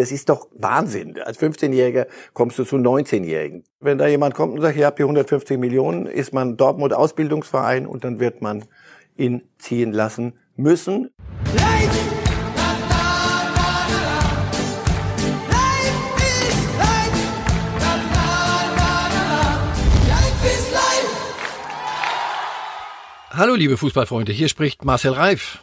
das ist doch Wahnsinn. Als 15-Jähriger kommst du zu 19-Jährigen. Wenn da jemand kommt und sagt, ihr habt hier 150 Millionen, ist man Dortmund Ausbildungsverein und dann wird man ihn ziehen lassen müssen. Hallo liebe Fußballfreunde, hier spricht Marcel Reif.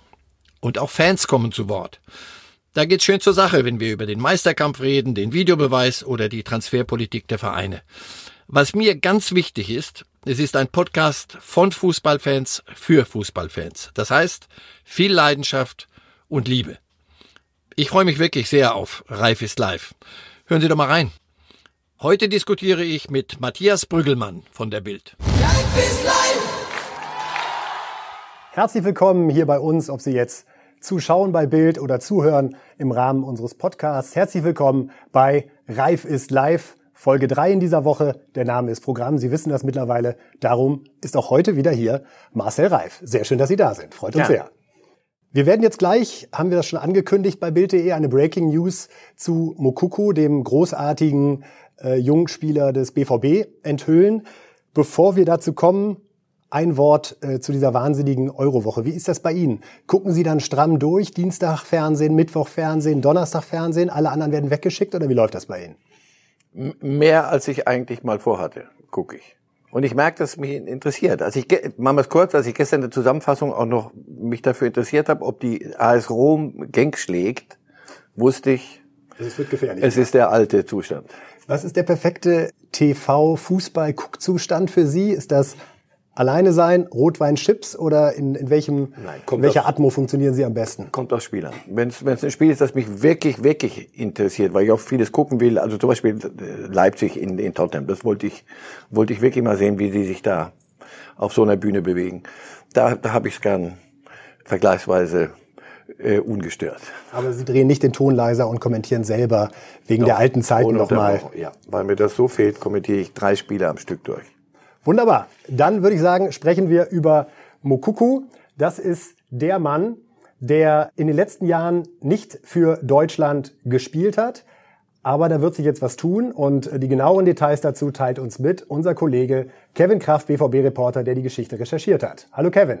Und auch Fans kommen zu Wort. Da geht's schön zur Sache, wenn wir über den Meisterkampf reden, den Videobeweis oder die Transferpolitik der Vereine. Was mir ganz wichtig ist, es ist ein Podcast von Fußballfans für Fußballfans. Das heißt, viel Leidenschaft und Liebe. Ich freue mich wirklich sehr auf Reif ist live. Hören Sie doch mal rein. Heute diskutiere ich mit Matthias Brüggelmann von der Bild. Life is life. Herzlich willkommen hier bei uns, ob Sie jetzt zuschauen bei Bild oder zuhören im Rahmen unseres Podcasts. Herzlich willkommen bei Reif ist live. Folge 3 in dieser Woche. Der Name ist Programm. Sie wissen das mittlerweile. Darum ist auch heute wieder hier Marcel Reif. Sehr schön, dass Sie da sind. Freut uns ja. sehr. Wir werden jetzt gleich, haben wir das schon angekündigt bei Bild.de, eine Breaking News zu Mokuku, dem großartigen äh, jungen Spieler des BVB, enthüllen. Bevor wir dazu kommen, ein Wort äh, zu dieser wahnsinnigen Eurowoche. Wie ist das bei Ihnen? Gucken Sie dann stramm durch, Dienstag Fernsehen, Mittwoch Fernsehen, Donnerstag Fernsehen, alle anderen werden weggeschickt oder wie läuft das bei Ihnen? Mehr als ich eigentlich mal vorhatte, gucke ich. Und ich merke, dass mich interessiert. Als ich, machen wir es kurz, als ich gestern in der Zusammenfassung auch noch mich dafür interessiert habe, ob die AS Rom Genk schlägt, wusste ich, es wird gefährlich. Es ist der alte Zustand. Was ist der perfekte TV-Fußball-Guckzustand für Sie? Ist das alleine sein, Rotwein, Chips oder in, in welchem, Nein, in welcher auf, Atmo funktionieren Sie am besten? Kommt aus Spielern. Wenn es ein Spiel ist, das mich wirklich, wirklich interessiert, weil ich auch vieles gucken will, also zum Beispiel äh, Leipzig in, in Tottenham, das wollte ich, wollte ich wirklich mal sehen, wie sie sich da auf so einer Bühne bewegen. Da, da habe ich es gern vergleichsweise äh, ungestört. Aber Sie drehen nicht den Ton leiser und kommentieren selber wegen Doch, der alten Zeiten nochmal. Ja, weil mir das so fehlt, kommentiere ich drei Spiele am Stück durch. Wunderbar. Dann würde ich sagen, sprechen wir über Mokuku. Das ist der Mann, der in den letzten Jahren nicht für Deutschland gespielt hat. Aber da wird sich jetzt was tun und die genaueren Details dazu teilt uns mit unser Kollege Kevin Kraft, BVB-Reporter, der die Geschichte recherchiert hat. Hallo Kevin.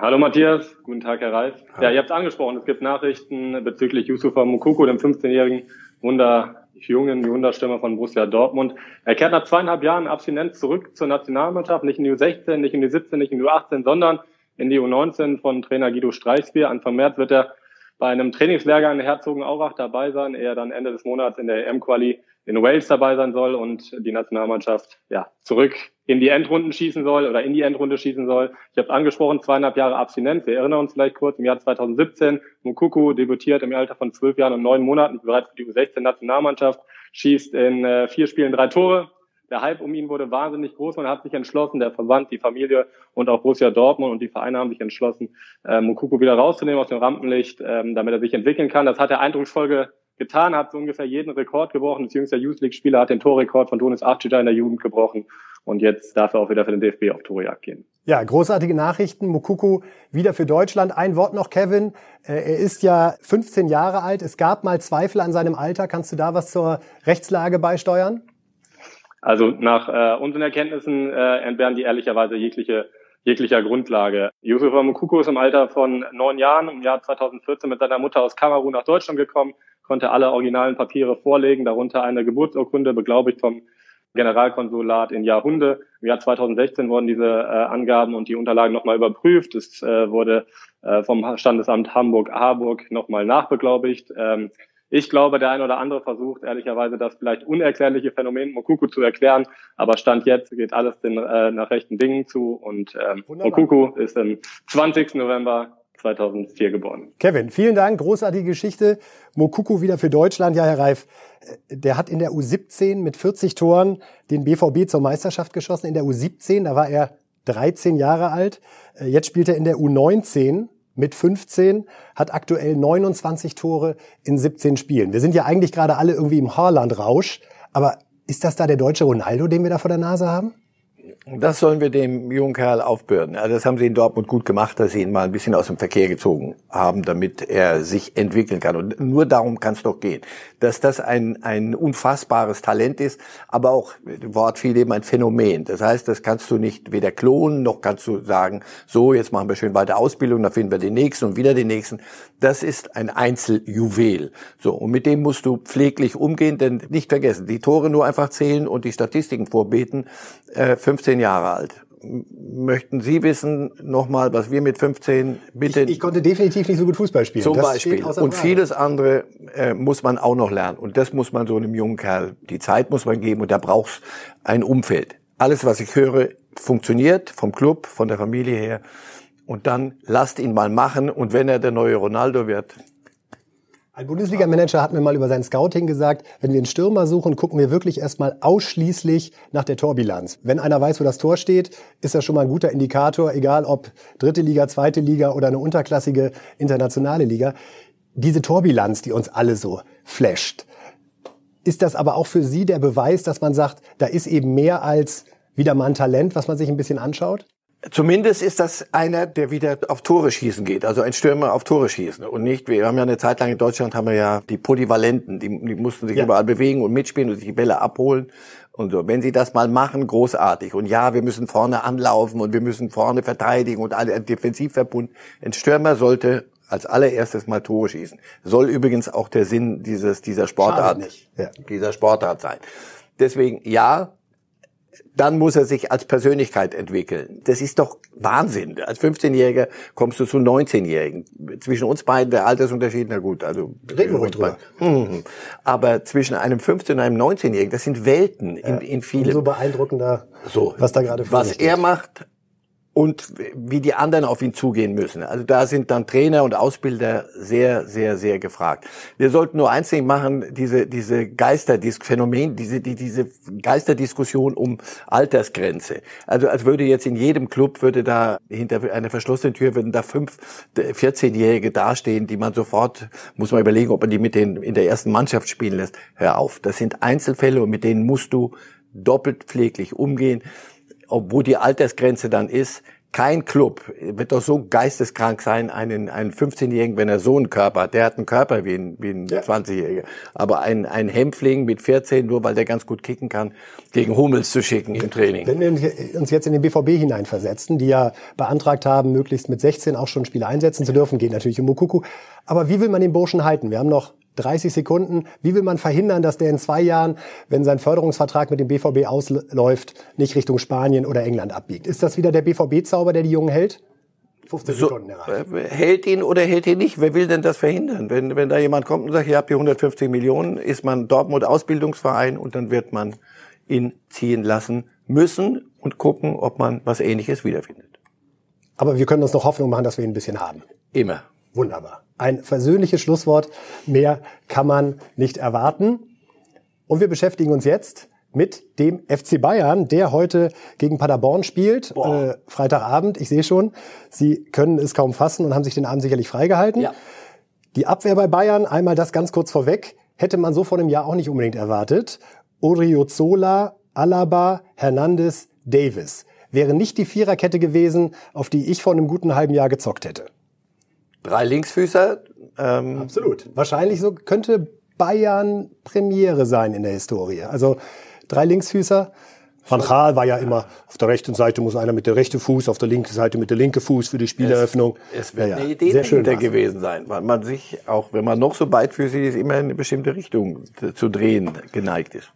Hallo Matthias, guten Tag Herr Reif. Ja, ihr habt es angesprochen, es gibt Nachrichten bezüglich Yusufa Mukuku, dem 15-jährigen Wunder jungen Wunderstürmer von Borussia Dortmund. Er kehrt nach zweieinhalb Jahren Abstinenz zurück zur Nationalmannschaft, nicht in die U16, nicht in die 17, nicht in die U18, sondern in die U19 von Trainer Guido Streichsbier. Anfang März wird er bei einem Trainingslehrgang in Herzogenaurach dabei sein, er dann Ende des Monats in der EM-Quali in Wales dabei sein soll und die Nationalmannschaft ja zurück in die Endrunden schießen soll oder in die Endrunde schießen soll. Ich habe angesprochen, zweieinhalb Jahre Abstinenz. Wir erinnern uns vielleicht kurz, im Jahr 2017, Mukuku debütiert im Alter von zwölf Jahren und neun Monaten bereits für die U16-Nationalmannschaft, schießt in äh, vier Spielen drei Tore. Der Hype um ihn wurde wahnsinnig groß. Man hat sich entschlossen, der Verband, die Familie und auch Borussia Dortmund und die Vereine haben sich entschlossen, äh, Mukuku wieder rauszunehmen aus dem Rampenlicht, ähm, damit er sich entwickeln kann. Das hat er eindrucksvoll getan, hat so ungefähr jeden Rekord gebrochen. Das jüngste Youth League-Spieler hat den Torrekord von Donis Archida in der Jugend gebrochen und jetzt darf er auch wieder für den DFB auf Torjagd gehen. Ja, großartige Nachrichten. Mukuku wieder für Deutschland. Ein Wort noch, Kevin. Äh, er ist ja 15 Jahre alt. Es gab mal Zweifel an seinem Alter. Kannst du da was zur Rechtslage beisteuern? Also nach äh, unseren Erkenntnissen äh, entbehren die ehrlicherweise jegliche jeglicher Grundlage. Yusufa Mukuku ist im Alter von neun Jahren im Jahr 2014 mit seiner Mutter aus Kamerun nach Deutschland gekommen, konnte alle originalen Papiere vorlegen, darunter eine Geburtsurkunde, beglaubigt vom Generalkonsulat in Jahrhunde. Im Jahr 2016 wurden diese äh, Angaben und die Unterlagen nochmal überprüft. Es äh, wurde äh, vom Standesamt Hamburg-Harburg nochmal nachbeglaubigt. Ähm, ich glaube, der ein oder andere versucht ehrlicherweise das vielleicht unerklärliche Phänomen Mokuku zu erklären, aber Stand jetzt geht alles den, äh, nach rechten Dingen zu und ähm, Mokuku ist am 20. November 2004 geboren. Kevin, vielen Dank, großartige Geschichte. Mokuku wieder für Deutschland. Ja, Herr Reif, äh, der hat in der U17 mit 40 Toren den BVB zur Meisterschaft geschossen. In der U17, da war er 13 Jahre alt. Äh, jetzt spielt er in der U19 mit 15, hat aktuell 29 Tore in 17 Spielen. Wir sind ja eigentlich gerade alle irgendwie im Haarland-Rausch, aber ist das da der deutsche Ronaldo, den wir da vor der Nase haben? Das sollen wir dem jungen Kerl aufbürden. Also das haben sie in Dortmund gut gemacht, dass sie ihn mal ein bisschen aus dem Verkehr gezogen haben, damit er sich entwickeln kann. Und nur darum kann es doch gehen. Dass das ein, ein unfassbares Talent ist, aber auch, Wort viel eben ein Phänomen. Das heißt, das kannst du nicht weder klonen, noch kannst du sagen, so, jetzt machen wir schön weiter Ausbildung, dann finden wir den nächsten und wieder den nächsten. Das ist ein Einzeljuwel. So, und mit dem musst du pfleglich umgehen, denn nicht vergessen, die Tore nur einfach zählen und die Statistiken vorbeten. Äh, 15 Jahre alt. Möchten Sie wissen nochmal, was wir mit 15 bitte? Ich, ich, konnte definitiv nicht so gut Fußball spielen. Zum das Beispiel. Und vieles andere äh, muss man auch noch lernen. Und das muss man so einem jungen Kerl, die Zeit muss man geben und da brauchst ein Umfeld. Alles, was ich höre, funktioniert vom Club, von der Familie her. Und dann lasst ihn mal machen. Und wenn er der neue Ronaldo wird, ein Bundesliga-Manager hat mir mal über sein Scouting gesagt, wenn wir einen Stürmer suchen, gucken wir wirklich erstmal ausschließlich nach der Torbilanz. Wenn einer weiß, wo das Tor steht, ist das schon mal ein guter Indikator, egal ob dritte Liga, zweite Liga oder eine unterklassige internationale Liga. Diese Torbilanz, die uns alle so flasht, ist das aber auch für Sie der Beweis, dass man sagt, da ist eben mehr als wieder mal ein Talent, was man sich ein bisschen anschaut? Zumindest ist das einer, der wieder auf Tore schießen geht, also ein Stürmer auf Tore schießen und nicht, wir haben ja eine Zeit lang in Deutschland haben wir ja die Polyvalenten, die, die mussten sich ja. überall bewegen und mitspielen und sich die Bälle abholen und so. Wenn sie das mal machen, großartig. Und ja, wir müssen vorne anlaufen und wir müssen vorne verteidigen und alle Defensivverbund. Ein Stürmer sollte als allererstes mal Tore schießen. Soll übrigens auch der Sinn dieses, dieser Sportart, ja. dieser Sportart sein. Deswegen, ja, dann muss er sich als Persönlichkeit entwickeln. Das ist doch Wahnsinn. Als 15-Jähriger kommst du zu 19-Jährigen. Zwischen uns beiden der Altersunterschied, na gut, also reden wir ruhig drüber. Mhm. Aber zwischen einem 15- und einem 19-Jährigen, das sind Welten in, in vielen. So beeindruckender, so, was da gerade vor Was er macht, und wie die anderen auf ihn zugehen müssen. Also da sind dann Trainer und Ausbilder sehr, sehr, sehr gefragt. Wir sollten nur nicht machen, diese, diese Geisterdisk-Phänomen, diese, die, diese Geisterdiskussion um Altersgrenze. Also als würde jetzt in jedem Club, würde da hinter einer verschlossenen Tür, würden da fünf 14-Jährige dastehen, die man sofort, muss man überlegen, ob man die mit denen in der ersten Mannschaft spielen lässt. Hör auf. Das sind Einzelfälle und mit denen musst du doppelt pfleglich umgehen obwohl die Altersgrenze dann ist, kein Club wird doch so geisteskrank sein, einen, einen 15-Jährigen, wenn er so einen Körper hat. Der hat einen Körper wie ein, wie ein ja. 20-Jähriger. Aber ein, ein Hämpfling mit 14, nur weil der ganz gut kicken kann, gegen Hummels zu schicken im Training. Wenn wir uns jetzt in den BVB hineinversetzen, die ja beantragt haben, möglichst mit 16 auch schon Spiele einsetzen zu dürfen, geht natürlich um Mukuku. Aber wie will man den Burschen halten? Wir haben noch 30 Sekunden. Wie will man verhindern, dass der in zwei Jahren, wenn sein Förderungsvertrag mit dem BVB ausläuft, nicht Richtung Spanien oder England abbiegt? Ist das wieder der BVB-Zauber, der die Jungen hält? 15 so, Sekunden erreicht. Äh, hält ihn oder hält ihn nicht? Wer will denn das verhindern? Wenn, wenn da jemand kommt und sagt, ihr habt hier 150 Millionen, ist man Dortmund Ausbildungsverein und dann wird man ihn ziehen lassen müssen und gucken, ob man was Ähnliches wiederfindet. Aber wir können uns noch Hoffnung machen, dass wir ihn ein bisschen haben. Immer. Wunderbar. Ein versöhnliches Schlusswort. Mehr kann man nicht erwarten. Und wir beschäftigen uns jetzt mit dem FC Bayern, der heute gegen Paderborn spielt, äh, Freitagabend. Ich sehe schon, Sie können es kaum fassen und haben sich den Abend sicherlich freigehalten. Ja. Die Abwehr bei Bayern, einmal das ganz kurz vorweg, hätte man so vor einem Jahr auch nicht unbedingt erwartet. Oriozola, Alaba, Hernandez, Davis. Wäre nicht die Viererkette gewesen, auf die ich vor einem guten halben Jahr gezockt hätte. Drei Linksfüßer. Ähm Absolut. Wahrscheinlich so könnte Bayern Premiere sein in der Historie. Also drei Linksfüßer. Van Gaal war ja immer, auf der rechten Seite muss einer mit der rechten Fuß, auf der linken Seite mit der linken Fuß für die Spieleröffnung. Es, es wird ja, eine Idee sehr schön gewesen sein, weil man sich, auch wenn man noch so beidfüßig ist, immer in eine bestimmte Richtung zu drehen geneigt ist.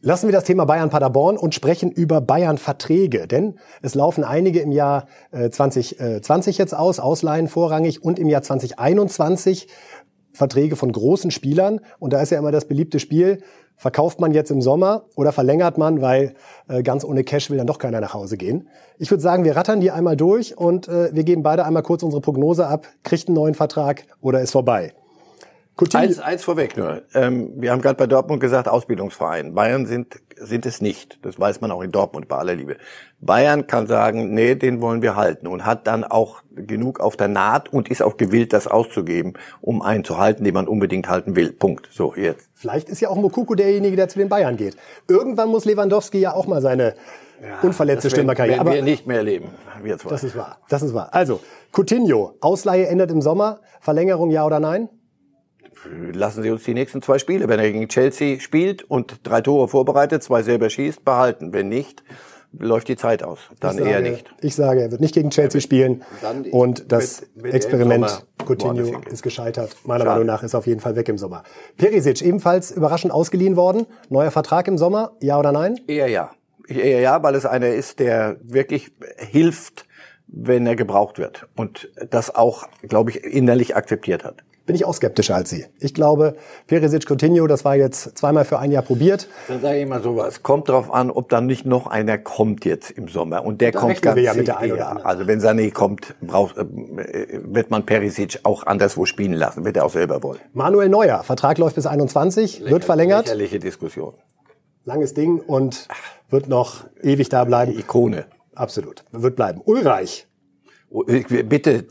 Lassen wir das Thema Bayern Paderborn und sprechen über Bayern Verträge, denn es laufen einige im Jahr 2020 äh, jetzt aus, Ausleihen vorrangig und im Jahr 2021 Verträge von großen Spielern und da ist ja immer das beliebte Spiel Verkauft man jetzt im Sommer oder verlängert man, weil äh, ganz ohne Cash will dann doch keiner nach Hause gehen? Ich würde sagen, wir rattern die einmal durch und äh, wir geben beide einmal kurz unsere Prognose ab. Kriegt einen neuen Vertrag oder ist vorbei? Coutinho. Eins, eins vorweg nur. Ähm, wir haben gerade bei Dortmund gesagt, Ausbildungsverein. Bayern sind, sind es nicht. Das weiß man auch in Dortmund bei aller Liebe. Bayern kann sagen, nee, den wollen wir halten und hat dann auch genug auf der Naht und ist auch gewillt, das auszugeben, um einen zu halten, den man unbedingt halten will. Punkt. So, jetzt. Vielleicht ist ja auch Mokuko derjenige, der zu den Bayern geht. Irgendwann muss Lewandowski ja auch mal seine ja, unverletzte Stürmerkarriere. Aber wir nicht mehr erleben. Wir zwei. Das ist wahr. Das ist wahr. Also, Coutinho, Ausleihe endet im Sommer. Verlängerung ja oder nein? Lassen Sie uns die nächsten zwei Spiele, wenn er gegen Chelsea spielt und drei Tore vorbereitet, zwei selber schießt, behalten. Wenn nicht, läuft die Zeit aus. Dann sage, eher nicht. Ich sage, er wird nicht gegen Chelsea spielen und das wird, wird Experiment Coutinho ist gescheitert. Meiner Schade. Meinung nach ist auf jeden Fall weg im Sommer. Perisic ebenfalls überraschend ausgeliehen worden. Neuer Vertrag im Sommer, ja oder nein? Eher ja. Eher ja, weil es einer ist, der wirklich hilft, wenn er gebraucht wird und das auch, glaube ich, innerlich akzeptiert hat bin ich auch skeptischer als Sie. Ich glaube, Perisic Coutinho, das war jetzt zweimal für ein Jahr probiert. Dann sage ich mal sowas. Kommt drauf an, ob dann nicht noch einer kommt jetzt im Sommer. Und der da kommt ganz ja mit der eher. Also wenn Sané kommt, braucht, äh, wird man Perisic auch anderswo spielen lassen. Wird er auch selber wollen. Manuel Neuer, Vertrag läuft bis 21, Lächer, wird verlängert. Lächerliche Diskussion. Langes Ding und wird noch ewig da bleiben. Die Ikone. Absolut. Wird bleiben. Ulreich, bitte,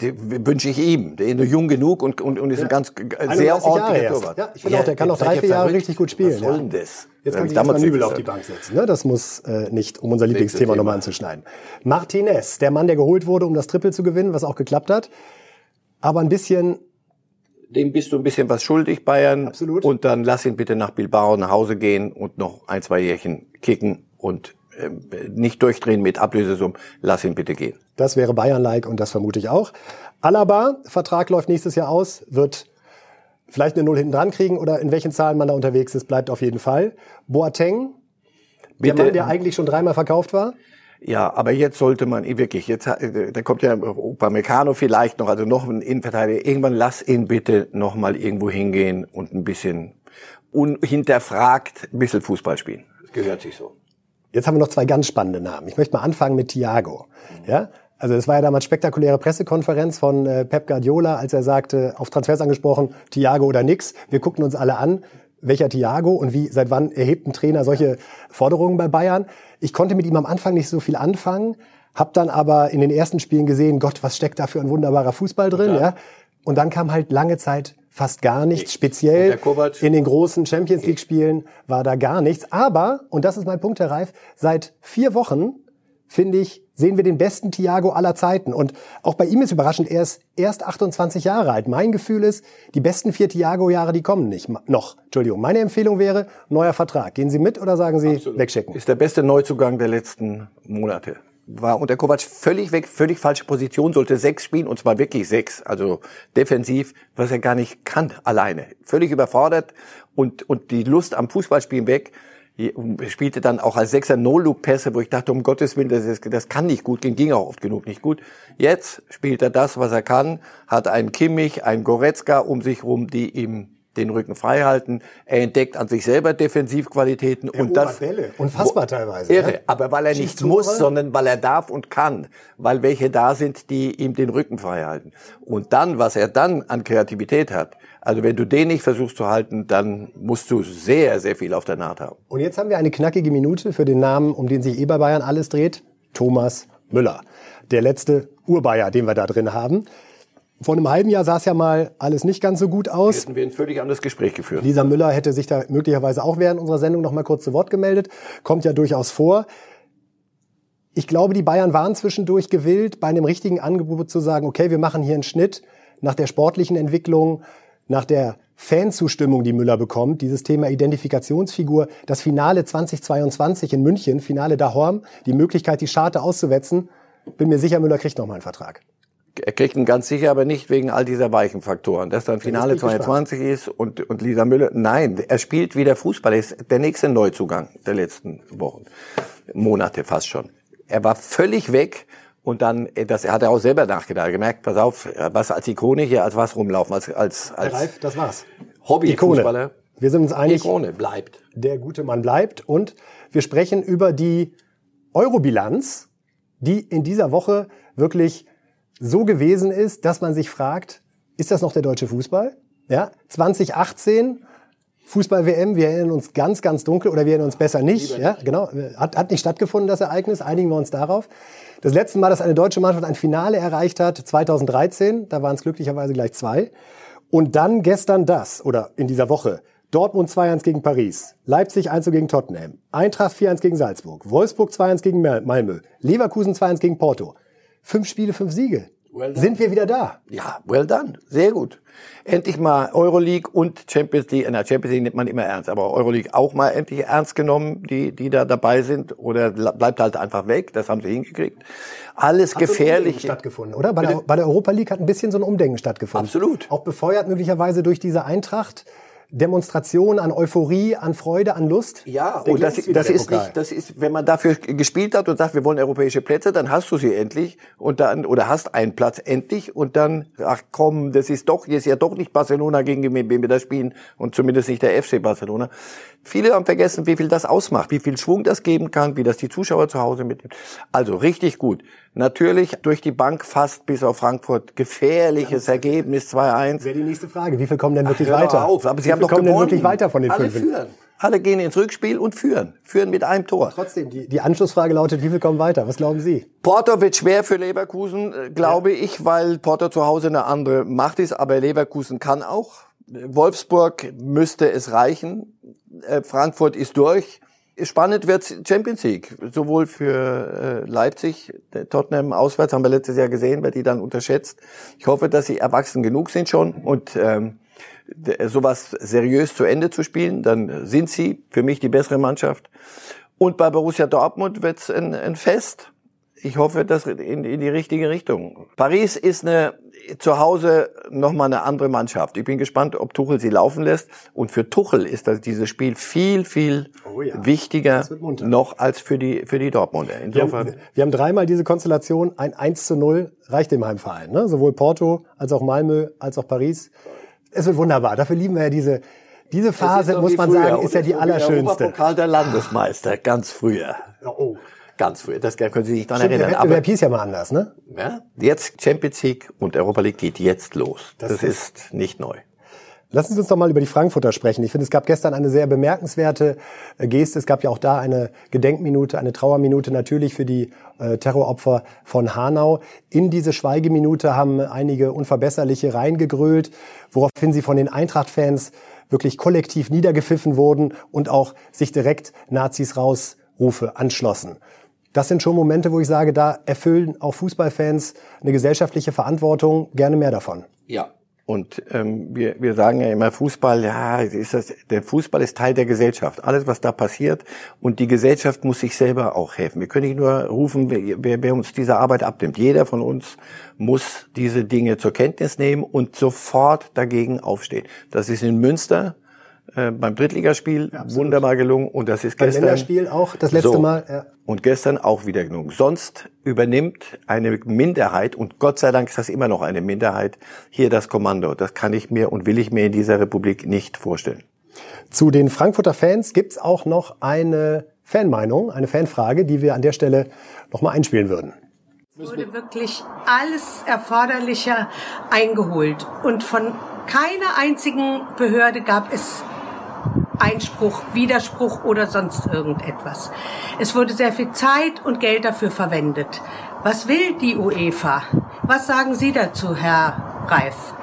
wünsche ich ihm. Der ist nur jung genug und, und, und ist ja. ein ganz sehr ordentlicher Torwart. Ja, ich finde ja, auch, der kann noch drei, vier Jahre richtig gut spielen. Was soll denn das? Jetzt kann sich mal Nübel auf die Bank setzen. Ne? Das muss äh, nicht, um unser Lieblingsthema nochmal anzuschneiden. Martinez, der Mann, der geholt wurde, um das Triple zu gewinnen, was auch geklappt hat. Aber ein bisschen dem bist du ein bisschen was schuldig, Bayern. Absolut. Und dann lass ihn bitte nach Bilbao nach Hause gehen und noch ein, zwei Jährchen kicken und äh, nicht durchdrehen mit Ablösesummen, lass ihn bitte gehen. Das wäre Bayern-like und das vermute ich auch. Alaba, Vertrag läuft nächstes Jahr aus, wird vielleicht eine Null hinten dran kriegen oder in welchen Zahlen man da unterwegs ist, bleibt auf jeden Fall. Boateng, bitte. der Mann, der eigentlich schon dreimal verkauft war. Ja, aber jetzt sollte man wirklich, jetzt, äh, da kommt ja Upamecano vielleicht noch, also noch ein Innenverteidiger. Irgendwann lass ihn bitte noch mal irgendwo hingehen und ein bisschen unhinterfragt ein bisschen Fußball spielen. Das gehört sich so. Jetzt haben wir noch zwei ganz spannende Namen. Ich möchte mal anfangen mit Thiago. Ja? Also es war ja damals spektakuläre Pressekonferenz von äh, Pep Guardiola, als er sagte, auf Transfers angesprochen, Thiago oder nix. Wir guckten uns alle an, welcher Thiago und wie, seit wann erhebt ein Trainer solche Forderungen bei Bayern. Ich konnte mit ihm am Anfang nicht so viel anfangen, hab dann aber in den ersten Spielen gesehen, Gott, was steckt da für ein wunderbarer Fußball drin, ja. ja? Und dann kam halt lange Zeit fast gar nichts. Speziell in den großen Champions League Spielen war da gar nichts. Aber, und das ist mein Punkt, Herr Reif, seit vier Wochen, finde ich, sehen wir den besten Thiago aller Zeiten. Und auch bei ihm ist überraschend, er ist erst 28 Jahre alt. Mein Gefühl ist, die besten vier Thiago-Jahre, die kommen nicht. Noch, Entschuldigung. Meine Empfehlung wäre, neuer Vertrag. Gehen Sie mit oder sagen Sie, Absolut. wegschicken? Ist der beste Neuzugang der letzten Monate war unter Kovac völlig weg, völlig falsche Position, sollte sechs spielen und zwar wirklich sechs, also defensiv, was er gar nicht kann alleine. Völlig überfordert und, und die Lust am Fußballspielen weg. Spielte dann auch als Sechser No-Look-Pässe, wo ich dachte, um Gottes Willen, das, ist, das kann nicht gut gehen, ging auch oft genug nicht gut. Jetzt spielt er das, was er kann, hat einen Kimmich, einen Goretzka um sich rum, die ihm den Rücken frei halten. Er entdeckt an sich selber Defensivqualitäten er und das Bälle. unfassbar teilweise. Irre, ja? aber weil er nicht muss, sondern weil er darf und kann, weil welche da sind, die ihm den Rücken frei halten. Und dann, was er dann an Kreativität hat, also wenn du den nicht versuchst zu halten, dann musst du sehr, sehr viel auf der Naht haben. Und jetzt haben wir eine knackige Minute für den Namen, um den sich eh bei Bayern alles dreht, Thomas Müller. Der letzte Urbayer, den wir da drin haben. Vor einem halben Jahr sah es ja mal alles nicht ganz so gut aus. Hätten wir ein völlig anderes Gespräch geführt. Lisa Müller hätte sich da möglicherweise auch während unserer Sendung noch mal kurz zu Wort gemeldet. Kommt ja durchaus vor. Ich glaube, die Bayern waren zwischendurch gewillt, bei einem richtigen Angebot zu sagen, okay, wir machen hier einen Schnitt nach der sportlichen Entwicklung, nach der Fanzustimmung, die Müller bekommt, dieses Thema Identifikationsfigur, das Finale 2022 in München, Finale Dahorm, die Möglichkeit, die Scharte auszuwetzen. Bin mir sicher, Müller kriegt noch mal einen Vertrag er kriegt ihn ganz sicher, aber nicht wegen all dieser weichen Faktoren. Dass dann Finale 22 ist und, und Lisa Müller, nein, er spielt wieder Fußball. Er ist der nächste Neuzugang der letzten Wochen, Monate fast schon. Er war völlig weg und dann, das er hat er auch selber nachgedacht, gemerkt, pass auf, was als Ikone hier, als was rumlaufen, als, als, als Ralf, das war's. Hobbyfußballer. Wir sind uns einig, Die Krone bleibt. der gute Mann bleibt. Und wir sprechen über die Eurobilanz, die in dieser Woche wirklich so gewesen ist, dass man sich fragt, ist das noch der deutsche Fußball? Ja, 2018 Fußball-WM, wir erinnern uns ganz, ganz dunkel oder wir erinnern uns besser nicht. Ja, genau. Hat, hat nicht stattgefunden, das Ereignis. Einigen wir uns darauf. Das letzte Mal, dass eine deutsche Mannschaft ein Finale erreicht hat, 2013. Da waren es glücklicherweise gleich zwei. Und dann gestern das, oder in dieser Woche. Dortmund 2-1 gegen Paris, Leipzig 1 gegen Tottenham, Eintracht 4-1 gegen Salzburg, Wolfsburg 2-1 gegen Mal- Malmö, Leverkusen 2-1 gegen Porto. Fünf Spiele, fünf Siege. Well. Sind wir wieder da? Ja, well done. Sehr gut. Endlich mal Euroleague und Champions League. Na, Champions League nimmt man immer ernst, aber Euroleague auch mal endlich ernst genommen, die, die da dabei sind. Oder bleibt halt einfach weg. Das haben sie hingekriegt. Alles Hat so gefährlich. stattgefunden, oder? Bei der, bei der Europa League hat ein bisschen so ein Umdenken stattgefunden. Absolut. Auch befeuert möglicherweise durch diese Eintracht. Demonstration an Euphorie, an Freude, an Lust. Ja, und das, das ist Pokal. nicht, das ist, wenn man dafür gespielt hat und sagt, wir wollen europäische Plätze, dann hast du sie endlich und dann, oder hast einen Platz endlich und dann, ach komm, das ist doch, jetzt ja doch nicht Barcelona gegen wen wir da spielen und zumindest nicht der FC Barcelona. Viele haben vergessen, wie viel das ausmacht, wie viel Schwung das geben kann, wie das die Zuschauer zu Hause mitnehmen. Also richtig gut. Natürlich durch die Bank fast bis auf Frankfurt gefährliches Ergebnis 2-1. Wäre die nächste Frage. Wie viel kommen denn wirklich Hör weiter? auf, aber sie haben doch kommen gewonnen. denn wirklich weiter von den Alle fünf? führen. Alle gehen ins Rückspiel und führen. Führen mit einem Tor. Trotzdem, die, die Anschlussfrage lautet, wie viel kommen weiter? Was glauben Sie? Porto wird schwer für Leverkusen, äh, glaube ich, weil Porto zu Hause eine andere Macht ist, aber Leverkusen kann auch. Wolfsburg müsste es reichen. Äh, Frankfurt ist durch. Spannend wird's Champions League, sowohl für äh, Leipzig, der Tottenham auswärts haben wir letztes Jahr gesehen, wer die dann unterschätzt. Ich hoffe, dass sie erwachsen genug sind schon und ähm, sowas seriös zu Ende zu spielen, dann sind sie für mich die bessere Mannschaft. Und bei Borussia Dortmund wird's ein, ein Fest. Ich hoffe, das in, in die richtige Richtung. Paris ist eine zu Hause nochmal eine andere Mannschaft. Ich bin gespannt, ob Tuchel sie laufen lässt. Und für Tuchel ist das dieses Spiel viel, viel Oh ja. wichtiger noch als für die für die Dortmunder. Wir Insofern haben, wir haben dreimal diese Konstellation. Ein 1 zu 0 reicht dem Heimverein. Ne? Sowohl Porto als auch Malmö als auch Paris. Es wird wunderbar. Dafür lieben wir ja diese, diese Phase, muss man früher, sagen, ist ja die allerschönste. Europapokal der Landesmeister, ganz früher. Oh. Ganz früher. Das können Sie sich daran Stimmt, der erinnern. Aber Wettbewerb hieß ja mal anders, ne? ja, jetzt Champions League und Europa League geht jetzt los. Das Das, ist- ist nicht neu. Lassen Sie uns doch mal über die Frankfurter sprechen. Ich finde, es gab gestern eine sehr bemerkenswerte äh, Geste. Es gab ja auch da eine Gedenkminute, eine Trauerminute natürlich für die äh, Terroropfer von Hanau. In diese Schweigeminute haben einige Unverbesserliche reingegrölt, woraufhin sie von den Eintracht-Fans wirklich kollektiv niedergepfiffen wurden und auch sich direkt Nazis rausrufe anschlossen. Das sind schon Momente, wo ich sage, da erfüllen auch Fußballfans eine gesellschaftliche Verantwortung. Gerne mehr davon. Ja. Und ähm, wir, wir sagen ja immer, Fußball, ja, ist das, der Fußball ist Teil der Gesellschaft. Alles, was da passiert. Und die Gesellschaft muss sich selber auch helfen. Wir können nicht nur rufen, wer, wer, uns diese Arbeit abnimmt. Jeder von uns muss diese Dinge zur Kenntnis nehmen und sofort dagegen aufstehen. Das ist in Münster äh, beim Drittligaspiel wunderbar gelungen. Und das ist Beim gestern... Länderspiel auch das letzte So. Mal. Ja. Und gestern auch wieder genug. Sonst übernimmt eine Minderheit, und Gott sei Dank ist das immer noch eine Minderheit, hier das Kommando. Das kann ich mir und will ich mir in dieser Republik nicht vorstellen. Zu den Frankfurter Fans gibt's auch noch eine Fanmeinung, eine Fanfrage, die wir an der Stelle nochmal einspielen würden. wurde wirklich alles Erforderliche eingeholt. Und von keiner einzigen Behörde gab es Einspruch, Widerspruch oder sonst irgendetwas. Es wurde sehr viel Zeit und Geld dafür verwendet. Was will die UEFA? Was sagen Sie dazu, Herr Reif?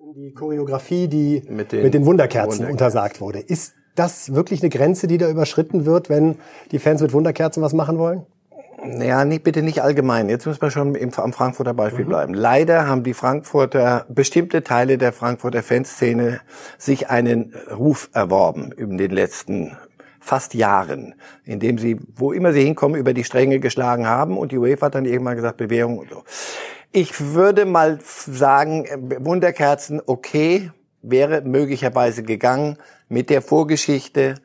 Um die Choreografie, die mit Mit den, den Wunderkerzen Wunderkerzen. untersagt wurde. Ist das wirklich eine Grenze, die da überschritten wird, wenn die Fans mit Wunderkerzen was machen wollen? Naja, nicht, bitte nicht allgemein. Jetzt müssen wir schon im, am Frankfurter Beispiel bleiben. Leider haben die Frankfurter, bestimmte Teile der Frankfurter Fanszene sich einen Ruf erworben in den letzten fast Jahren, indem sie, wo immer sie hinkommen, über die Stränge geschlagen haben und die UEFA hat dann irgendwann gesagt, Bewährung und so. Ich würde mal sagen, äh, Wunderkerzen, okay, wäre möglicherweise gegangen mit der Vorgeschichte.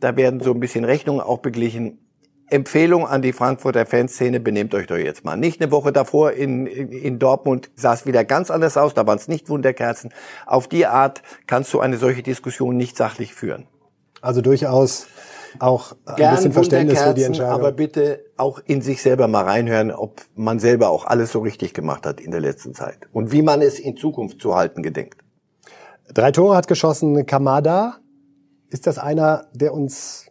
Da werden so ein bisschen Rechnungen auch beglichen Empfehlung an die Frankfurter Fanszene, benehmt euch doch jetzt mal. Nicht eine Woche davor in, in Dortmund sah es wieder ganz anders aus, da waren es nicht Wunderkerzen. Auf die Art kannst du eine solche Diskussion nicht sachlich führen. Also durchaus auch ein Gern bisschen Verständnis für die Entscheidung. aber bitte auch in sich selber mal reinhören, ob man selber auch alles so richtig gemacht hat in der letzten Zeit. Und wie man es in Zukunft zu halten gedenkt. Drei Tore hat geschossen Kamada. Ist das einer, der uns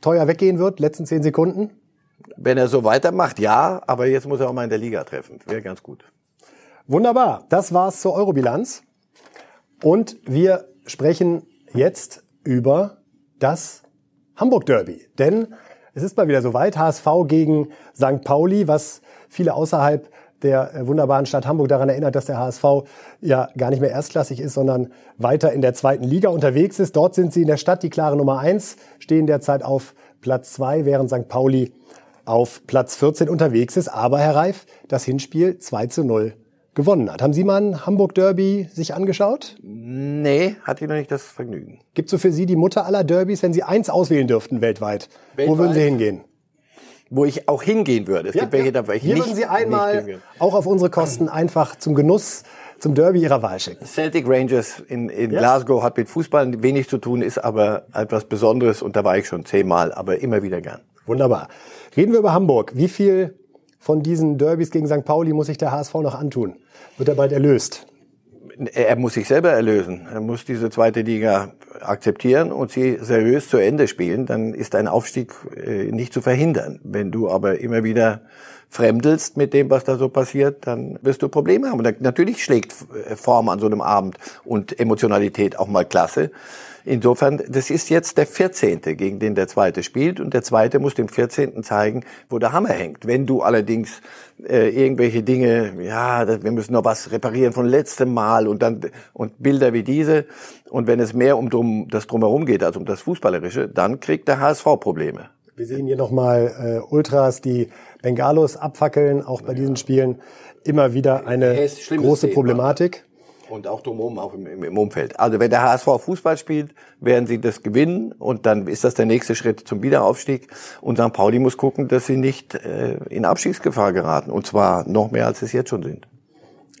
teuer weggehen wird, letzten zehn Sekunden? Wenn er so weitermacht, ja, aber jetzt muss er auch mal in der Liga treffen. Wäre ganz gut. Wunderbar. Das war's zur Eurobilanz. Und wir sprechen jetzt über das Hamburg Derby. Denn es ist mal wieder soweit. HSV gegen St. Pauli, was viele außerhalb der äh, wunderbaren Stadt Hamburg daran erinnert, dass der HSV ja gar nicht mehr erstklassig ist, sondern weiter in der zweiten Liga unterwegs ist. Dort sind sie in der Stadt die klare Nummer eins, stehen derzeit auf Platz zwei, während St. Pauli auf Platz 14 unterwegs ist. Aber Herr Reif, das Hinspiel 2 zu 0 gewonnen hat. Haben Sie mal ein Hamburg Derby sich angeschaut? Nee, hatte ich noch nicht das Vergnügen. Gibt so für Sie die Mutter aller Derbys, wenn Sie eins auswählen dürften weltweit? Wo Weltweit? würden Sie hingehen? Wo ich auch hingehen würde. Es gibt welche, da wo ich Hier nicht, würden Sie einmal auch auf unsere Kosten einfach zum Genuss zum Derby Ihrer Wahl schicken. Celtic Rangers in, in Ja. Glasgow hat mit Fußball wenig zu tun, ist aber etwas Besonderes und da war ich schon zehnmal, aber immer wieder gern. Wunderbar. Reden wir über Hamburg. Wie viel von diesen Derbys gegen St. Pauli muss sich der HSV noch antun? Wird er bald erlöst? Er muss sich selber erlösen. Er muss diese zweite Liga akzeptieren und sie seriös zu Ende spielen. Dann ist ein Aufstieg äh, nicht zu verhindern. Wenn du aber immer wieder fremdelst mit dem, was da so passiert, dann wirst du Probleme haben. Und natürlich schlägt äh, Form an so einem Abend und Emotionalität auch mal klasse. Insofern, das ist jetzt der 14., gegen den der Zweite spielt und der Zweite muss dem 14. zeigen, wo der Hammer hängt. Wenn du allerdings äh, irgendwelche Dinge, ja, wir müssen noch was reparieren von letztem Mal und dann und Bilder wie diese und wenn es mehr um drum, das drumherum geht als um das Fußballerische, dann kriegt der HSV Probleme. Wir sehen hier nochmal äh, Ultras, die Bengalos abfackeln, auch bei diesen Spielen immer wieder eine große Thema. Problematik. Und auch drumherum, auch im, im, Umfeld. Also wenn der HSV Fußball spielt, werden sie das gewinnen und dann ist das der nächste Schritt zum Wiederaufstieg. Und St. Pauli muss gucken, dass sie nicht äh, in Abstiegsgefahr geraten. Und zwar noch mehr, als sie es jetzt schon sind.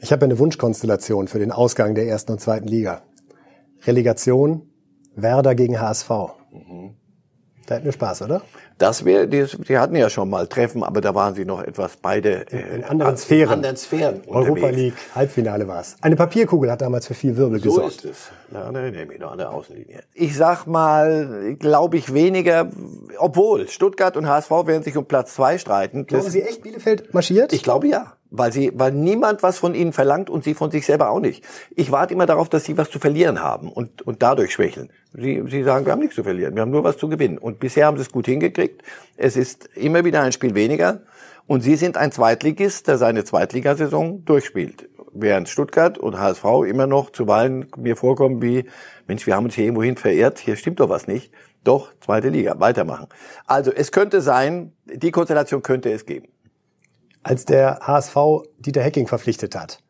Ich habe eine Wunschkonstellation für den Ausgang der ersten und zweiten Liga. Relegation, Werder gegen HSV. Da hätten wir Spaß, oder? Das wäre, die, die hatten ja schon mal Treffen, aber da waren sie noch etwas beide äh, In anderen Sphären. In anderen Sphären Europa unterwegs. League, Halbfinale war es. Eine Papierkugel hat damals für viel Wirbel So gesorgt. ist es. Ja, da erinnere ich mich noch an der Außenlinie. Ich sag mal, glaube ich weniger, obwohl Stuttgart und HSV werden sich um Platz zwei streiten. Glauben Das- Sie echt, Bielefeld marschiert? Ich glaube ja, weil sie, weil niemand was von ihnen verlangt und sie von sich selber auch nicht. Ich warte immer darauf, dass sie was zu verlieren haben und, und dadurch schwächeln. Sie, sie sagen, wir haben nichts zu verlieren, wir haben nur was zu gewinnen. Und bisher haben sie es gut hingekriegt. Es ist immer wieder ein Spiel weniger. Und sie sind ein Zweitligist, der seine Zweitligasaison durchspielt. Während Stuttgart und HSV immer noch zuweilen mir vorkommen wie, Mensch, wir haben uns hier irgendwohin verirrt, hier stimmt doch was nicht. Doch, zweite Liga, weitermachen. Also es könnte sein, die Konstellation könnte es geben. Als der HSV Dieter Hecking verpflichtet hat,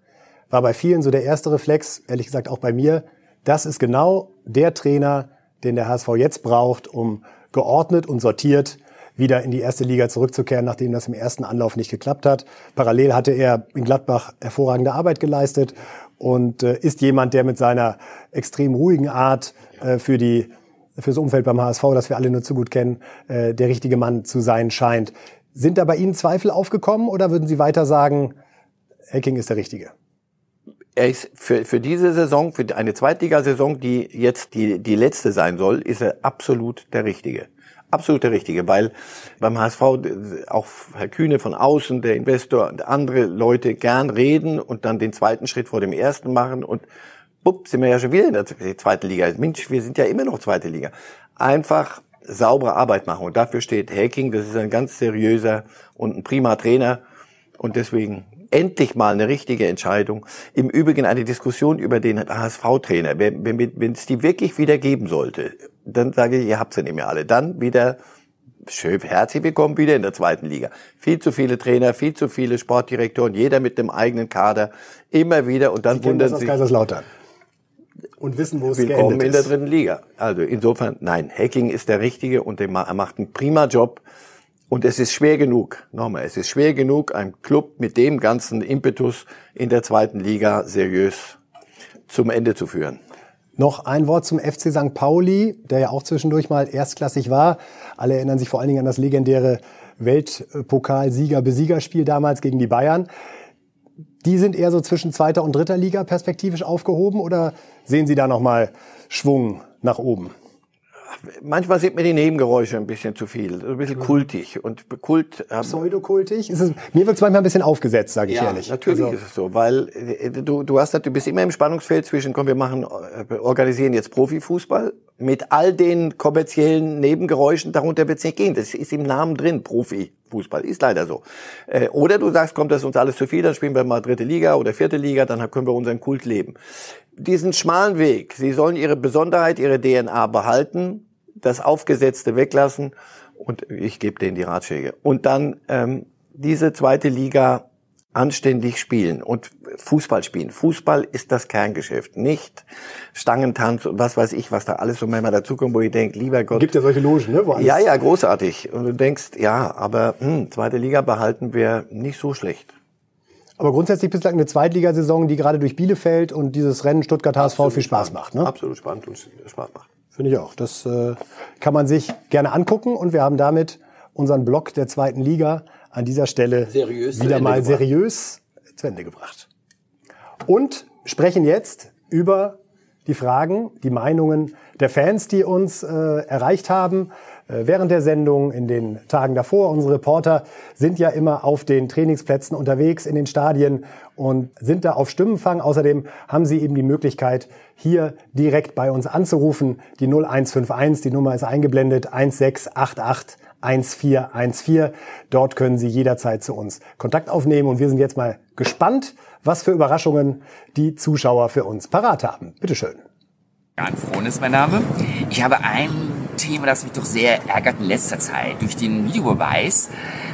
war bei vielen so der erste Reflex, ehrlich gesagt auch bei mir, das ist genau der Trainer, den der HSV jetzt braucht, um geordnet und sortiert wieder in die erste Liga zurückzukehren, nachdem das im ersten Anlauf nicht geklappt hat. Parallel hatte er in Gladbach hervorragende Arbeit geleistet und äh, ist jemand, der mit seiner extrem ruhigen Art äh, für die fürs Umfeld beim HSV, das wir alle nur zu gut kennen, äh, der richtige Mann zu sein scheint. Sind da bei Ihnen Zweifel aufgekommen oder würden Sie weiter sagen, Hacking ist der Richtige? Er ist für, für diese Saison, für eine Zweitligasaison, die jetzt die, die letzte sein soll, ist er absolut der Richtige. Absolut der Richtige, weil beim HSV auch Herr Kühne von außen, der Investor und andere Leute gern reden und dann den zweiten Schritt vor dem ersten machen und bupp, sind wir ja schon wieder in der zweiten Liga. Mensch, wir sind ja immer noch zweite Liga. Einfach saubere Arbeit machen und dafür steht Hacking, das ist ein ganz seriöser und ein prima Trainer und deswegen endlich mal eine richtige Entscheidung. Im Übrigen eine Diskussion über den HSV-Trainer. Wenn, wenn, wenn es die wirklich wieder geben sollte, dann sage ich, ihr habt sie nicht mehr alle. Dann wieder schön, herzlich willkommen wieder in der zweiten Liga. Viel zu viele Trainer, viel zu viele Sportdirektoren, jeder mit einem eigenen Kader, immer wieder und dann Sie das wundern aus sich. Kaiserslautern. Und wissen, wo es Willkommen in der dritten Liga. Also insofern, nein, Hacking ist der Richtige und er macht einen prima Job. Und es ist schwer genug, nochmal, es ist schwer genug, einen Club mit dem ganzen Impetus in der zweiten Liga seriös zum Ende zu führen. Noch ein Wort zum FC St. Pauli, der ja auch zwischendurch mal erstklassig war. Alle erinnern sich vor allen Dingen an das legendäre Weltpokalsieger-Besiegerspiel damals gegen die Bayern. Die sind eher so zwischen zweiter und dritter Liga perspektivisch aufgehoben oder sehen Sie da noch mal Schwung nach oben? Manchmal sind mir die Nebengeräusche ein bisschen zu viel, ein bisschen kultig und Kult. Ähm, Pseudokultig? Ist es, mir wird es manchmal ein bisschen all gesetzt, sage ich ja, ehrlich. Natürlich also. ist es so, weil äh, du du hast du bist immer im Spannungsfeld zwischen, komm, wir machen äh, organisieren jetzt Profifußball mit all den kommerziellen Nebengeräuschen. Darunter wird es nicht gehen. Das ist im Namen drin, Profifußball ist leider so. Äh, oder du sagst, kommt das uns alles zu viel, dann spielen wir mal dritte Liga oder vierte Liga, dann können wir unseren Kult leben diesen schmalen Weg. Sie sollen ihre Besonderheit, ihre DNA behalten das Aufgesetzte weglassen und ich gebe denen die Ratschläge. Und dann ähm, diese zweite Liga anständig spielen und Fußball spielen. Fußball ist das Kerngeschäft, nicht Stangentanz und was weiß ich, was da alles so manchmal dazukommt, wo ich denke, lieber Gott. Gibt ja solche Logen, ne? Wo ja, ja, großartig. Und du denkst, ja, aber hm, zweite Liga behalten wir nicht so schlecht. Aber grundsätzlich bislang eine Zweitligasaison, die gerade durch Bielefeld und dieses Rennen Stuttgart HSV viel Spaß macht. Ne? Absolut spannend und Spaß macht. Finde ich auch. Das äh, kann man sich gerne angucken und wir haben damit unseren Blog der zweiten Liga an dieser Stelle seriös wieder mal seriös zu Ende gebracht. Und sprechen jetzt über die Fragen, die Meinungen der Fans, die uns äh, erreicht haben. Äh, während der Sendung, in den Tagen davor. Unsere Reporter sind ja immer auf den Trainingsplätzen unterwegs, in den Stadien und sind da auf Stimmenfang. Außerdem haben Sie eben die Möglichkeit, hier direkt bei uns anzurufen. Die 0151, die Nummer ist eingeblendet, 1688 1414. Dort können Sie jederzeit zu uns Kontakt aufnehmen und wir sind jetzt mal gespannt, was für Überraschungen die Zuschauer für uns parat haben. Bitteschön. Jan Frohn ist mein Name. Ich habe ein Thema, das mich doch sehr ärgert in letzter Zeit. Durch den Videobeweis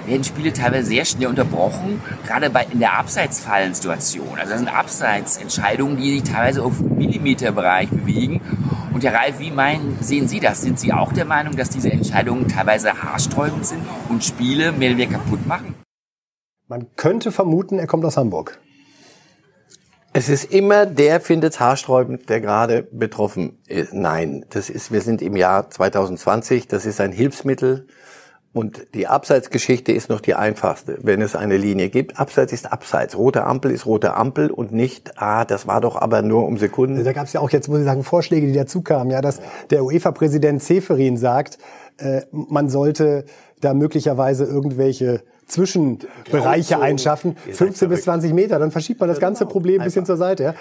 werden Spiele teilweise sehr schnell unterbrochen, gerade bei, in der Abseitsfallensituation. Also das sind Abseitsentscheidungen, die sich teilweise auf Millimeterbereich bewegen. Und Herr Ralf, wie meinen, sehen Sie das? Sind Sie auch der Meinung, dass diese Entscheidungen teilweise haarsträubend sind und Spiele mehr oder weniger kaputt machen? Man könnte vermuten, er kommt aus Hamburg. Es ist immer der findet haarsträubend, der gerade betroffen ist. Nein, das ist, wir sind im Jahr 2020, das ist ein Hilfsmittel. Und die Abseitsgeschichte ist noch die einfachste, wenn es eine Linie gibt. Abseits ist Abseits. Rote Ampel ist rote Ampel und nicht, ah, das war doch aber nur um Sekunden. Da gab es ja auch jetzt, muss ich sagen, Vorschläge, die dazu kamen, ja, dass der UEFA-Präsident Seferin sagt, äh, man sollte da möglicherweise irgendwelche Zwischenbereiche einschaffen, 15 bis 20 Meter, dann verschiebt man das ganze genau. Problem ein bisschen zur Seite. Ja.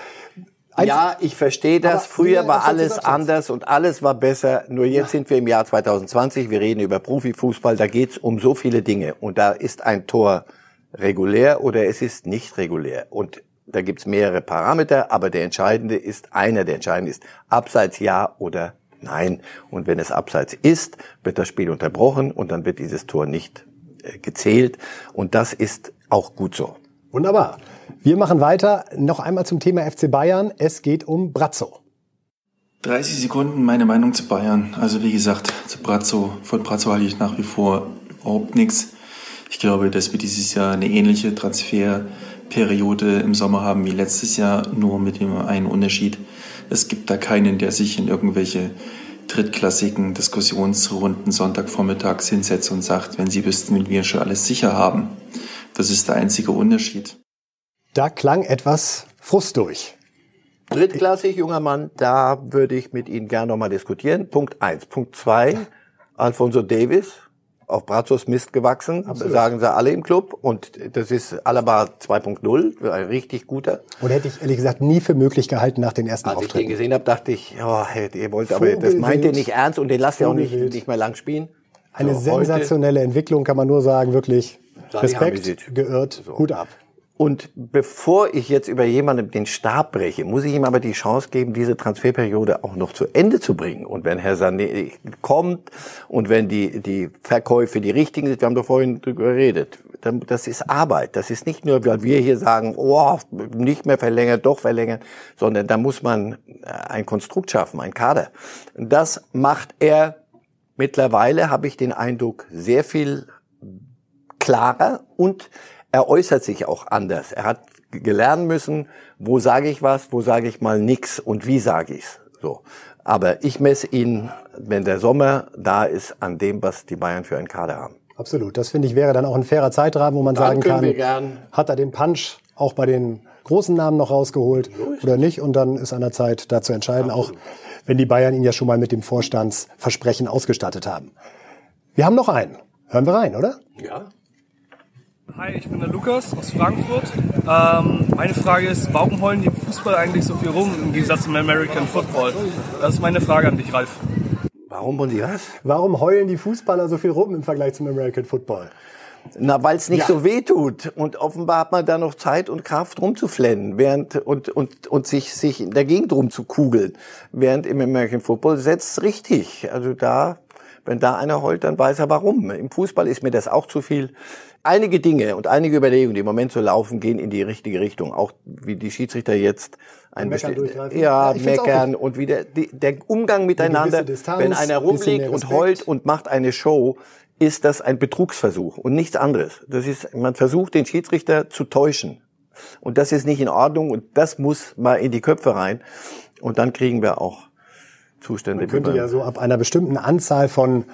Eins, ja, ich verstehe das. Früher war alles anders und alles war besser. Nur jetzt ja. sind wir im Jahr 2020. Wir reden über Profifußball. Da geht's um so viele Dinge. Und da ist ein Tor regulär oder es ist nicht regulär. Und da gibt's mehrere Parameter, aber der entscheidende ist, einer der entscheidenden ist, abseits ja oder nein. Und wenn es abseits ist, wird das Spiel unterbrochen und dann wird dieses Tor nicht äh, gezählt. Und das ist auch gut so. Wunderbar. Wir machen weiter. Noch einmal zum Thema FC Bayern. Es geht um Brazzo. 30 Sekunden meine Meinung zu Bayern. Also wie gesagt, zu Brazzo. Von Brazzo halte ich nach wie vor überhaupt nichts. Ich glaube, dass wir dieses Jahr eine ähnliche Transferperiode im Sommer haben wie letztes Jahr, nur mit dem einen Unterschied. Es gibt da keinen, der sich in irgendwelche drittklassigen Diskussionsrunden Sonntagvormittags hinsetzt und sagt, wenn Sie wüssten, wie wir schon alles sicher haben. Das ist der einzige Unterschied. Da klang etwas Frust durch. Drittklassig, junger Mann, da würde ich mit Ihnen gerne nochmal diskutieren. Punkt eins. Punkt zwei, Alfonso Davis, auf Brazos Mist gewachsen, Absolut. sagen sie alle im Club. Und das ist Alaba 2.0, ein richtig guter. Und hätte ich ehrlich gesagt nie für möglich gehalten nach den ersten Als Auftritten. Als ich den gesehen habe, dachte ich, oh, ihr wollt, aber das meint ihr nicht ernst und den lasst ihr auch nicht, nicht mehr lang spielen. Eine so, sensationelle Entwicklung, kann man nur sagen, wirklich. Respekt, geirrt, so. Hut ab. Und bevor ich jetzt über jemanden den Stab breche, muss ich ihm aber die Chance geben, diese Transferperiode auch noch zu Ende zu bringen. Und wenn Herr Sané kommt und wenn die, die Verkäufe die richtigen sind, wir haben doch vorhin drüber geredet, dann, das ist Arbeit. Das ist nicht nur, weil wir hier sagen, oh, nicht mehr verlängern, doch verlängern, sondern da muss man äh, ein Konstrukt schaffen, ein Kader. Das macht er mittlerweile, habe ich den Eindruck, sehr viel klarer und er äußert sich auch anders. Er hat gelernt müssen, wo sage ich was, wo sage ich mal nix und wie sage ich's. So. Aber ich messe ihn, wenn der Sommer da ist, an dem, was die Bayern für einen Kader haben. Absolut. Das finde ich wäre dann auch ein fairer Zeitrahmen, wo man Dann sagen kann, hat er den Punch auch bei den großen Namen noch rausgeholt oder nicht? Und dann ist an der Zeit, da zu entscheiden, auch wenn die Bayern ihn ja schon mal mit dem Vorstandsversprechen ausgestattet haben. Wir haben noch einen. Hören wir rein, oder? Ja. Hi, ich bin der Lukas aus Frankfurt. Ähm, meine Frage ist, warum heulen die im Fußball eigentlich so viel rum im Gegensatz zum American Football? Das ist meine Frage an dich, Ralf. Warum und die was? Warum heulen die Fußballer so viel rum im Vergleich zum American Football? Na, weil es nicht Ja. so weh tut. Und offenbar hat man da noch Zeit und Kraft rumzuflennen, während und und und sich sich in der Gegend rumzukugeln. Während im American Football setzt richtig. Also da, wenn da einer heult, dann weiß er warum. Im Fußball ist mir das auch zu viel. Einige Dinge und einige Überlegungen, die im Moment so laufen, gehen in die richtige Richtung. Auch wie die Schiedsrichter jetzt ein Meckern ja, Ja, meckern und wieder die, der Umgang miteinander. Distanz, wenn einer rumliegt und heult und macht eine Show, ist das ein Betrugsversuch und nichts anderes. Das ist, man versucht, den Schiedsrichter zu täuschen. Und das ist nicht in Ordnung und das muss mal in die Köpfe rein. Und dann kriegen wir auch Zustände. Man könnte wie ja so ab einer bestimmten Anzahl von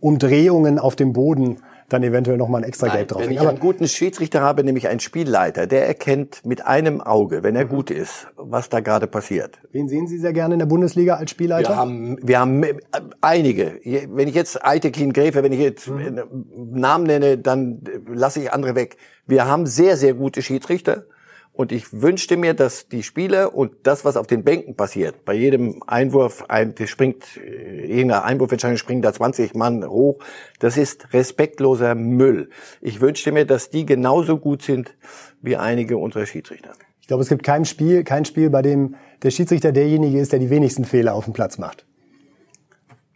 Umdrehungen auf dem Boden dann eventuell nochmal ein extra Nein, Geld drauf. wenn ich einen guten Schiedsrichter habe, nämlich einen Spielleiter, der erkennt mit einem Auge, wenn er gut ist, was da gerade passiert. Wen sehen Sie sehr gerne in der Bundesliga als Spielleiter? Wir haben, wir haben äh, einige. Wenn ich jetzt Eitekin Gräfe, wenn ich jetzt Mhm. äh, Namen nenne, dann äh, lasse ich andere weg. Wir haben sehr, sehr gute Schiedsrichter. Und ich wünschte mir, dass die Spieler und das, was auf den Bänken passiert, bei jedem Einwurf, ein, der springt, äh, irgendeine Einwurfentscheidung springen da 20 Mann hoch, das ist respektloser Müll. Ich wünschte mir, dass die genauso gut sind wie einige unserer Schiedsrichter. Ich glaube, es gibt kein Spiel, kein Spiel, bei dem der Schiedsrichter derjenige ist, der die wenigsten Fehler auf dem Platz macht.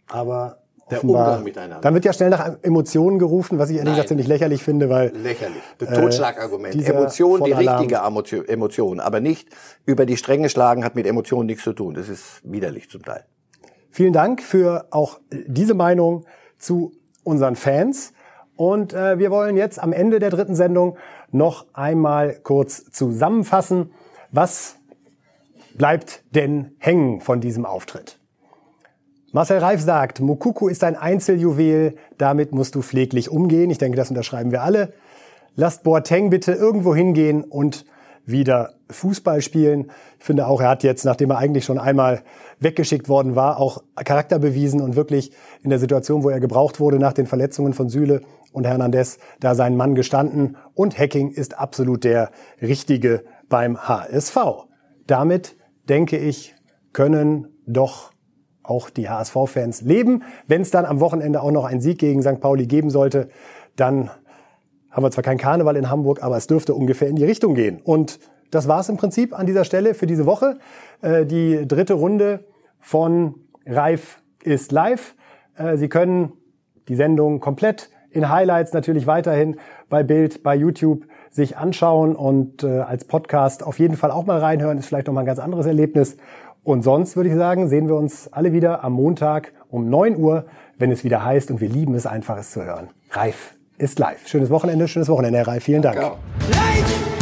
Aber Der offenbar, Umgang miteinander. Dann wird ja schnell nach Emotionen gerufen, was ich ehrlich Nein. gesagt ziemlich lächerlich finde, weil Lächerlich. Das Äh, Totschlagargument. dieser Emotion, die richtige Emotio- Emotion, aber nicht über die Stränge schlagen hat mit Emotionen nichts zu tun. Das ist widerlich zum Teil. Vielen Dank für auch diese Meinung zu unseren Fans. Und äh, wir wollen jetzt am Ende der dritten Sendung noch einmal kurz zusammenfassen, was bleibt denn hängen von diesem Auftritt. Marcel Reif sagt, Mukuku ist ein Einzeljuwel, damit musst du pfleglich umgehen. Ich denke, das unterschreiben wir alle. Lasst Boateng bitte irgendwo hingehen und wieder Fußball spielen. Ich finde auch, er hat jetzt, nachdem er eigentlich schon einmal weggeschickt worden war, auch Charakter bewiesen und wirklich in der Situation, wo er gebraucht wurde nach den Verletzungen von Süle und Hernandez, da seinen Mann gestanden. Und Hacking ist absolut der Richtige beim HSV. Damit, denke ich, können doch auch die HSV-Fans leben. Wenn es dann am Wochenende auch noch einen Sieg gegen St. Pauli geben sollte, dann haben wir zwar keinen Karneval in Hamburg, aber es dürfte ungefähr in die Richtung gehen. Und das war es im Prinzip an dieser Stelle für diese Woche. Äh, die dritte Runde von Reif ist live. Äh, Sie können die Sendung komplett in Highlights natürlich weiterhin bei Bild, bei YouTube sich anschauen und äh, als Podcast auf jeden Fall auch mal reinhören. Ist vielleicht noch mal ein ganz anderes Erlebnis. Und sonst würde ich sagen, sehen wir uns alle wieder am Montag um 9 Uhr, wenn es wieder heißt und wir lieben es einfach, es zu hören. Reif ist live. Schönes Wochenende, schönes Wochenende, Herr Reif. Vielen Dank. Ciao. Life